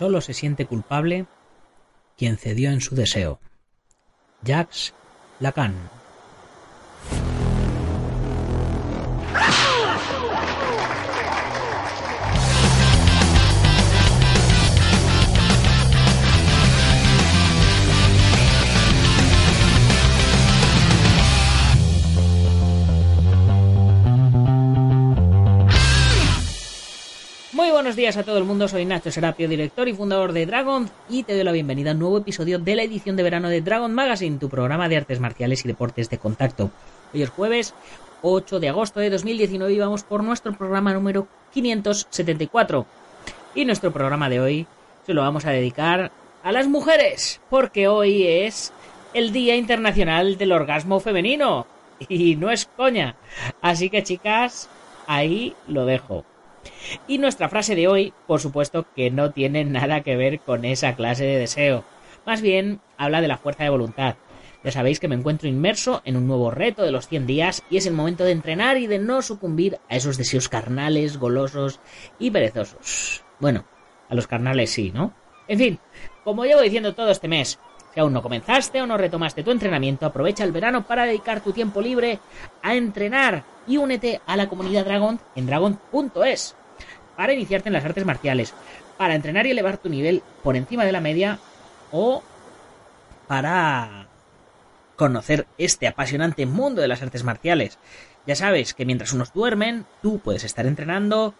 Solo se siente culpable quien cedió en su deseo. Jacques Lacan. A todo el mundo, soy Nacho Serapio, director y fundador de Dragon, y te doy la bienvenida a un nuevo episodio de la edición de verano de Dragon Magazine, tu programa de artes marciales y deportes de contacto. Hoy es jueves 8 de agosto de 2019 y vamos por nuestro programa número 574. Y nuestro programa de hoy se lo vamos a dedicar a las mujeres, porque hoy es el Día Internacional del Orgasmo Femenino. Y no es coña. Así que chicas, ahí lo dejo. Y nuestra frase de hoy, por supuesto que no tiene nada que ver con esa clase de deseo. Más bien habla de la fuerza de voluntad. Ya sabéis que me encuentro inmerso en un nuevo reto de los 100 días y es el momento de entrenar y de no sucumbir a esos deseos carnales, golosos y perezosos. Bueno, a los carnales sí, ¿no? En fin, como llevo diciendo todo este mes, si aún no comenzaste o no retomaste tu entrenamiento, aprovecha el verano para dedicar tu tiempo libre a entrenar y únete a la comunidad Dragon en dragon.es para iniciarte en las artes marciales, para entrenar y elevar tu nivel por encima de la media o para conocer este apasionante mundo de las artes marciales. Ya sabes que mientras unos duermen, tú puedes estar entrenando,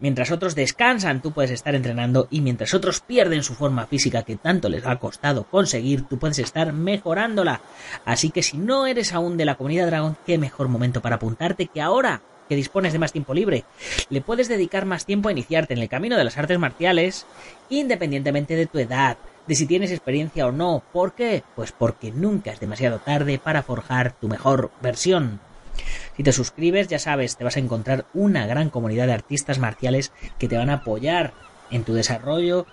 mientras otros descansan, tú puedes estar entrenando y mientras otros pierden su forma física que tanto les ha costado conseguir, tú puedes estar mejorándola. Así que si no eres aún de la comunidad Dragon, qué mejor momento para apuntarte que ahora que dispones de más tiempo libre. Le puedes dedicar más tiempo a iniciarte en el camino de las artes marciales, independientemente de tu edad, de si tienes experiencia o no. ¿Por qué? Pues porque nunca es demasiado tarde para forjar tu mejor versión. Si te suscribes, ya sabes, te vas a encontrar una gran comunidad de artistas marciales que te van a apoyar en tu desarrollo,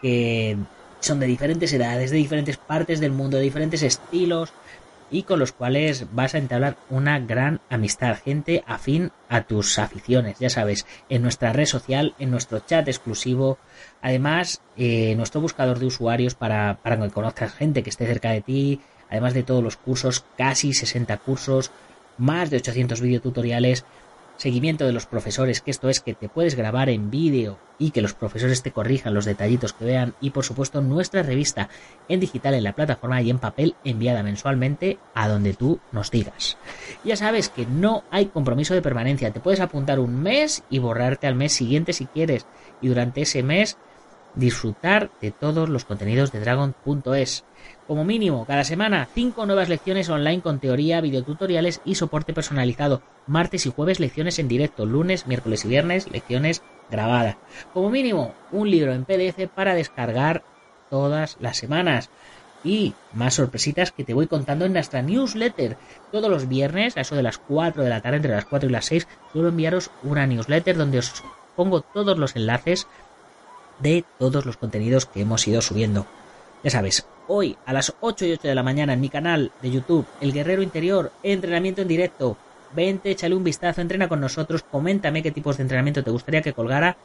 que son de diferentes edades, de diferentes partes del mundo, de diferentes estilos, y con los cuales vas a entablar una gran amistad, gente afín a tus aficiones, ya sabes, en nuestra red social, en nuestro chat exclusivo, además, eh, nuestro buscador de usuarios para, para que conozcas gente que esté cerca de ti, además de todos los cursos, casi 60 cursos, más de 800 videotutoriales, seguimiento de los profesores, que esto es que te puedes grabar en vídeo y que los profesores te corrijan los detallitos que vean y por supuesto nuestra revista en digital en la plataforma y en papel enviada mensualmente a donde tú nos digas. Ya sabes que no hay compromiso de permanencia, te puedes apuntar un mes y borrarte al mes siguiente si quieres y durante ese mes disfrutar de todos los contenidos de dragon.es. Como mínimo, cada semana, 5 nuevas lecciones online con teoría, videotutoriales y soporte personalizado. Martes y jueves lecciones en directo, lunes, miércoles y viernes lecciones grabadas. Como mínimo, un libro en PDF para descargar todas las semanas. Y más sorpresitas que te voy contando en nuestra newsletter. Todos los viernes, a eso de las 4 de la tarde, entre las 4 y las 6, suelo enviaros una newsletter donde os pongo todos los enlaces de todos los contenidos que hemos ido subiendo. Ya sabes, hoy a las 8 y 8 de la mañana en mi canal de YouTube, El Guerrero Interior, entrenamiento en directo. Vente, échale un vistazo, entrena con nosotros, coméntame qué tipos de entrenamiento te gustaría que colgara.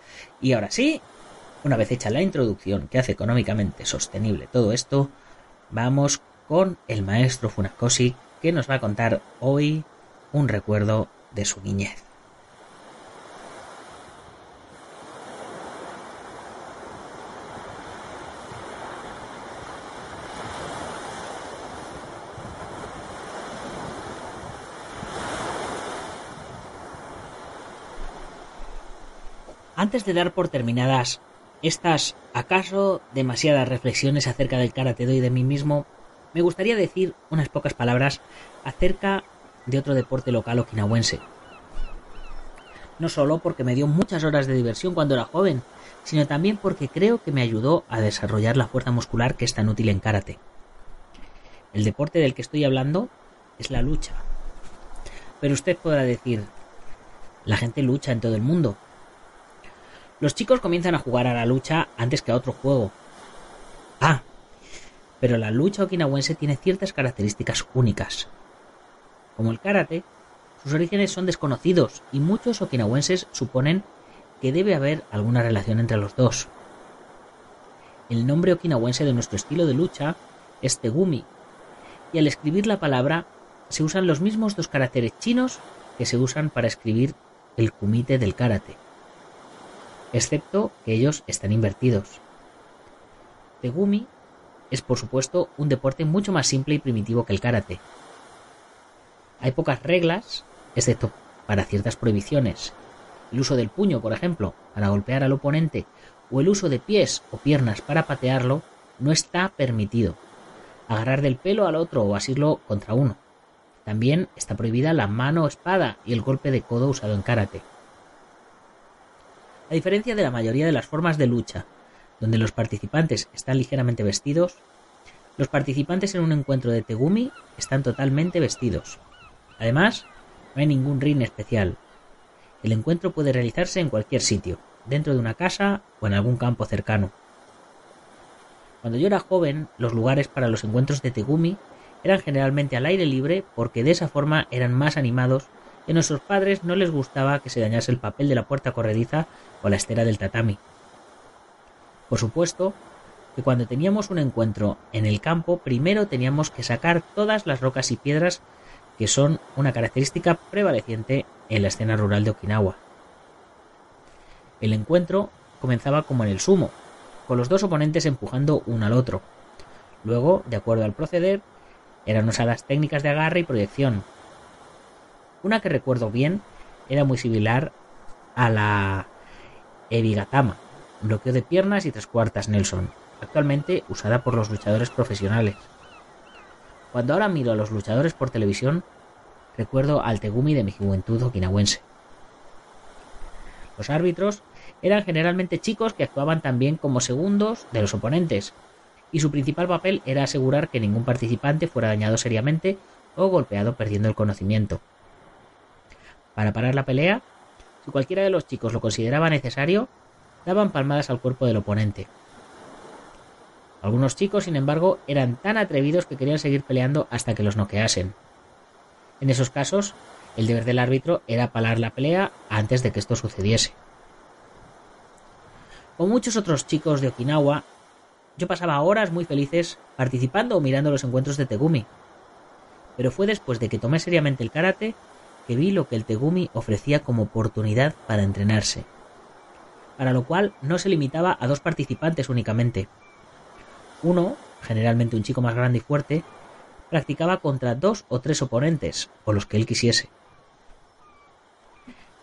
Y ahora sí, una vez hecha la introducción que hace económicamente sostenible todo esto, vamos con el maestro Funakoshi que nos va a contar hoy un recuerdo de su niñez. Antes de dar por terminadas estas, acaso, demasiadas reflexiones acerca del karate do y de mí mismo, me gustaría decir unas pocas palabras acerca de otro deporte local okinawense. No solo porque me dio muchas horas de diversión cuando era joven, sino también porque creo que me ayudó a desarrollar la fuerza muscular que es tan útil en karate. El deporte del que estoy hablando es la lucha. Pero usted podrá decir, la gente lucha en todo el mundo. Los chicos comienzan a jugar a la lucha antes que a otro juego. Ah, pero la lucha okinawense tiene ciertas características únicas. Como el karate, sus orígenes son desconocidos y muchos okinawenses suponen que debe haber alguna relación entre los dos. El nombre okinawense de nuestro estilo de lucha es Tegumi, y al escribir la palabra se usan los mismos dos caracteres chinos que se usan para escribir el kumite del karate, excepto que ellos están invertidos. Tegumi es por supuesto un deporte mucho más simple y primitivo que el karate. Hay pocas reglas, excepto para ciertas prohibiciones. El uso del puño, por ejemplo, para golpear al oponente, o el uso de pies o piernas para patearlo, no está permitido. Agarrar del pelo al otro o asirlo contra uno. También está prohibida la mano o espada y el golpe de codo usado en karate. A diferencia de la mayoría de las formas de lucha, donde los participantes están ligeramente vestidos, los participantes en un encuentro de Tegumi están totalmente vestidos. Además, no hay ningún ring especial. El encuentro puede realizarse en cualquier sitio, dentro de una casa o en algún campo cercano. Cuando yo era joven, los lugares para los encuentros de Tegumi eran generalmente al aire libre porque de esa forma eran más animados y a nuestros padres no les gustaba que se dañase el papel de la puerta corrediza o la estera del tatami. Por supuesto que cuando teníamos un encuentro en el campo, primero teníamos que sacar todas las rocas y piedras que son una característica prevaleciente en la escena rural de Okinawa. El encuentro comenzaba como en el sumo, con los dos oponentes empujando uno al otro. Luego, de acuerdo al proceder, eran usadas técnicas de agarre y proyección. Una que recuerdo bien era muy similar a la Ebigatama, bloqueo de piernas y tres cuartas Nelson, actualmente usada por los luchadores profesionales. Cuando ahora miro a los luchadores por televisión, recuerdo al Tegumi de mi juventud okinawense. Los árbitros eran generalmente chicos que actuaban también como segundos de los oponentes, y su principal papel era asegurar que ningún participante fuera dañado seriamente o golpeado perdiendo el conocimiento. Para parar la pelea, si cualquiera de los chicos lo consideraba necesario, daban palmadas al cuerpo del oponente. Algunos chicos, sin embargo, eran tan atrevidos que querían seguir peleando hasta que los noqueasen. En esos casos, el deber del árbitro era parar la pelea antes de que esto sucediese. Con muchos otros chicos de Okinawa, yo pasaba horas muy felices participando o mirando los encuentros de Tegumi. Pero fue después de que tomé seriamente el karate vi lo que el Tegumi ofrecía como oportunidad para entrenarse para lo cual no se limitaba a dos participantes únicamente. Uno, generalmente un chico más grande y fuerte, practicaba contra dos o tres oponentes, o los que él quisiese.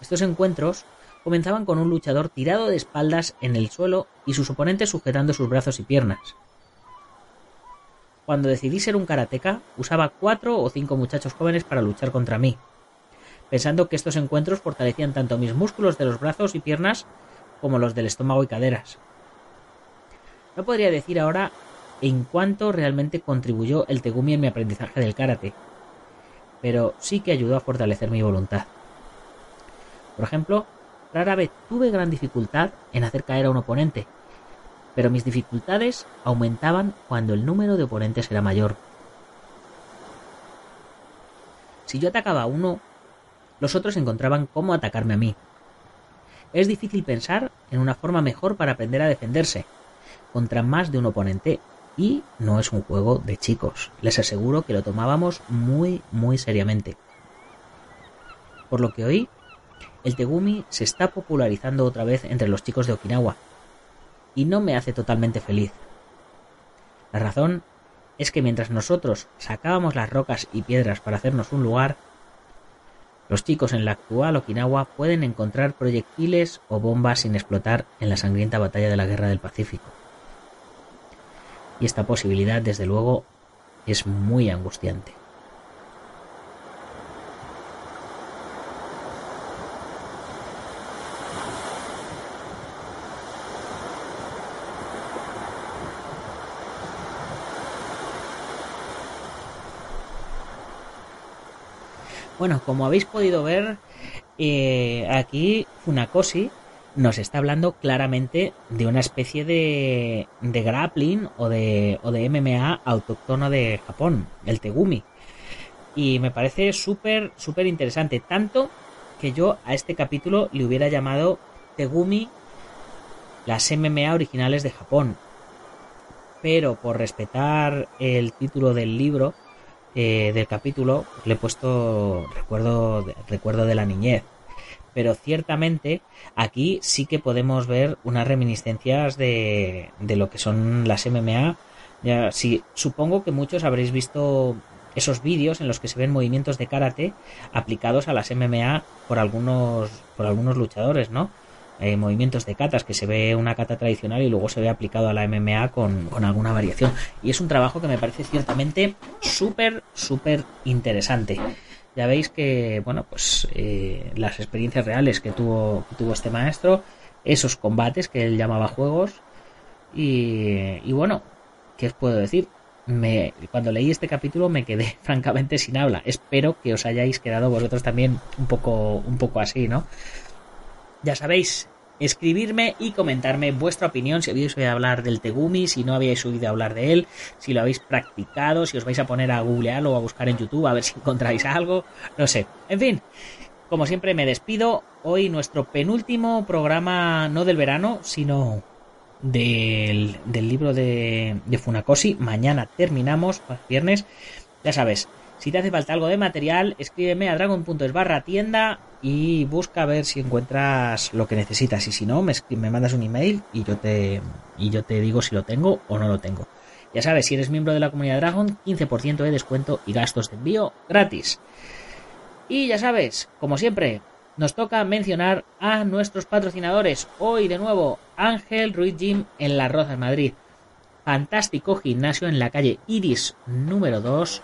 Estos encuentros comenzaban con un luchador tirado de espaldas en el suelo y sus oponentes sujetando sus brazos y piernas. Cuando decidí ser un karateka, usaba cuatro o cinco muchachos jóvenes para luchar contra mí, pensando que estos encuentros fortalecían tanto mis músculos de los brazos y piernas como los del estómago y caderas. No podría decir ahora en cuánto realmente contribuyó el Tegumi en mi aprendizaje del karate, pero sí que ayudó a fortalecer mi voluntad. Por ejemplo, rara vez tuve gran dificultad en hacer caer a un oponente, pero mis dificultades aumentaban cuando el número de oponentes era mayor. Si yo atacaba a uno, los otros encontraban cómo atacarme a mí. Es difícil pensar en una forma mejor para aprender a defenderse contra más de un oponente y no es un juego de chicos. Les aseguro que lo tomábamos muy, muy seriamente. Por lo que hoy, el Tegumi se está popularizando otra vez entre los chicos de Okinawa y no me hace totalmente feliz. La razón es que mientras nosotros sacábamos las rocas y piedras para hacernos un lugar, Los chicos en la actual Okinawa pueden encontrar proyectiles o bombas sin explotar en la sangrienta batalla de la Guerra del Pacífico. Y esta posibilidad, desde luego, es muy angustiante. Bueno, como habéis podido ver, eh, aquí Funakoshi nos está hablando claramente de una especie de, de grappling o de, o de MMA autóctono de Japón, el Tegumi. Y me parece súper, súper interesante. Tanto que yo a este capítulo le hubiera llamado Tegumi las MMA originales de Japón. Pero por respetar el título del libro, eh, del capítulo le he puesto recuerdo, recuerdo de la niñez. Pero ciertamente aquí sí que podemos ver unas reminiscencias de, de lo que son las MMA. Ya, sí, supongo que muchos habréis visto esos vídeos en los que se ven movimientos de karate aplicados a las MMA por algunos, por algunos luchadores, ¿no? Eh, movimientos de catas, que se ve una cata tradicional y luego se ve aplicado a la MMA con, alguna variación. Y es un trabajo que me parece ciertamente súper, súper interesante. Ya veis que, bueno, pues eh, las experiencias reales que tuvo, tuvo este maestro, esos combates que él llamaba juegos, y, y bueno, ¿qué os puedo decir? Me, cuando leí este capítulo me quedé francamente sin habla. Espero que os hayáis quedado vosotros también un poco, un poco así, ¿no? Ya sabéis, escribirme y comentarme vuestra opinión si habéis oído hablar del Tegumi, si no habéis oído hablar de él, si lo habéis practicado, si os vais a poner a googlearlo o a buscar en YouTube a ver si encontráis algo, no sé. En fin, como siempre me despido. Hoy nuestro penúltimo programa, no del verano, sino del, del libro de, de Funakoshi. Mañana terminamos, viernes. Ya sabes, si te hace falta algo de material, escríbeme a dragon.es barra tienda y busca a ver si encuentras lo que necesitas. Y si no, me, mandas un email y yo, te, y yo te digo si lo tengo o no lo tengo. Ya sabes, si eres miembro de la comunidad Dragon, 15% de descuento y gastos de envío gratis. Y ya sabes, como siempre, nos toca mencionar a nuestros patrocinadores. Hoy de nuevo, Ángel Ruiz Gym en Las Rozas, Madrid. Fantástico gimnasio en la calle Iris número 2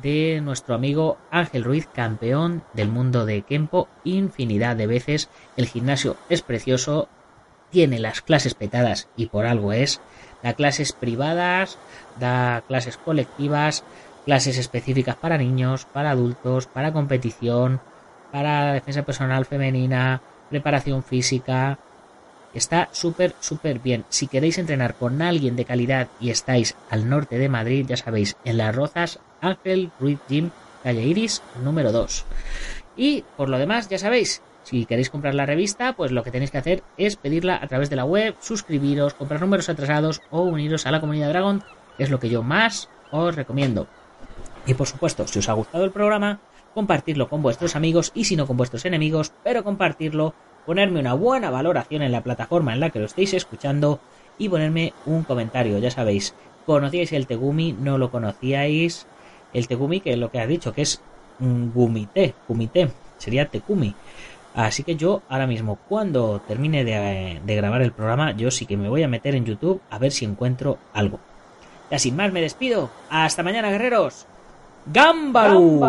de nuestro amigo Ángel Ruiz, campeón del mundo de Kempo infinidad de veces. El gimnasio es precioso, tiene las clases petadas y por algo es. Da clases privadas, da clases colectivas, clases específicas para niños, para adultos, para competición, para defensa personal femenina, preparación física, Está súper, súper bien. Si queréis entrenar con alguien de calidad y estáis al norte de Madrid, ya sabéis, en Las Rozas, Ángel Ruiz Gym, calle Iris, número 2. Y por lo demás, ya sabéis, si queréis comprar la revista, pues lo que tenéis que hacer es pedirla a través de la web, suscribiros, comprar números atrasados o uniros a la comunidad Dragon, es lo que yo más os recomiendo. Y por supuesto, si os ha gustado el programa, compartirlo con vuestros amigos y si no con vuestros enemigos, pero compartirlo ponerme una buena valoración en la plataforma en la que lo estéis escuchando y ponerme un comentario. Ya sabéis, ¿conocíais el Tegumi? ¿No lo conocíais? El Tegumi, que es lo que has dicho, que es un gumité, gumité, sería Tekumi. Así que yo ahora mismo, cuando termine de, grabar el programa, yo sí que me voy a meter en YouTube a ver si encuentro algo. Ya sin más me despido. Hasta mañana, guerreros. ¡Gámbaru!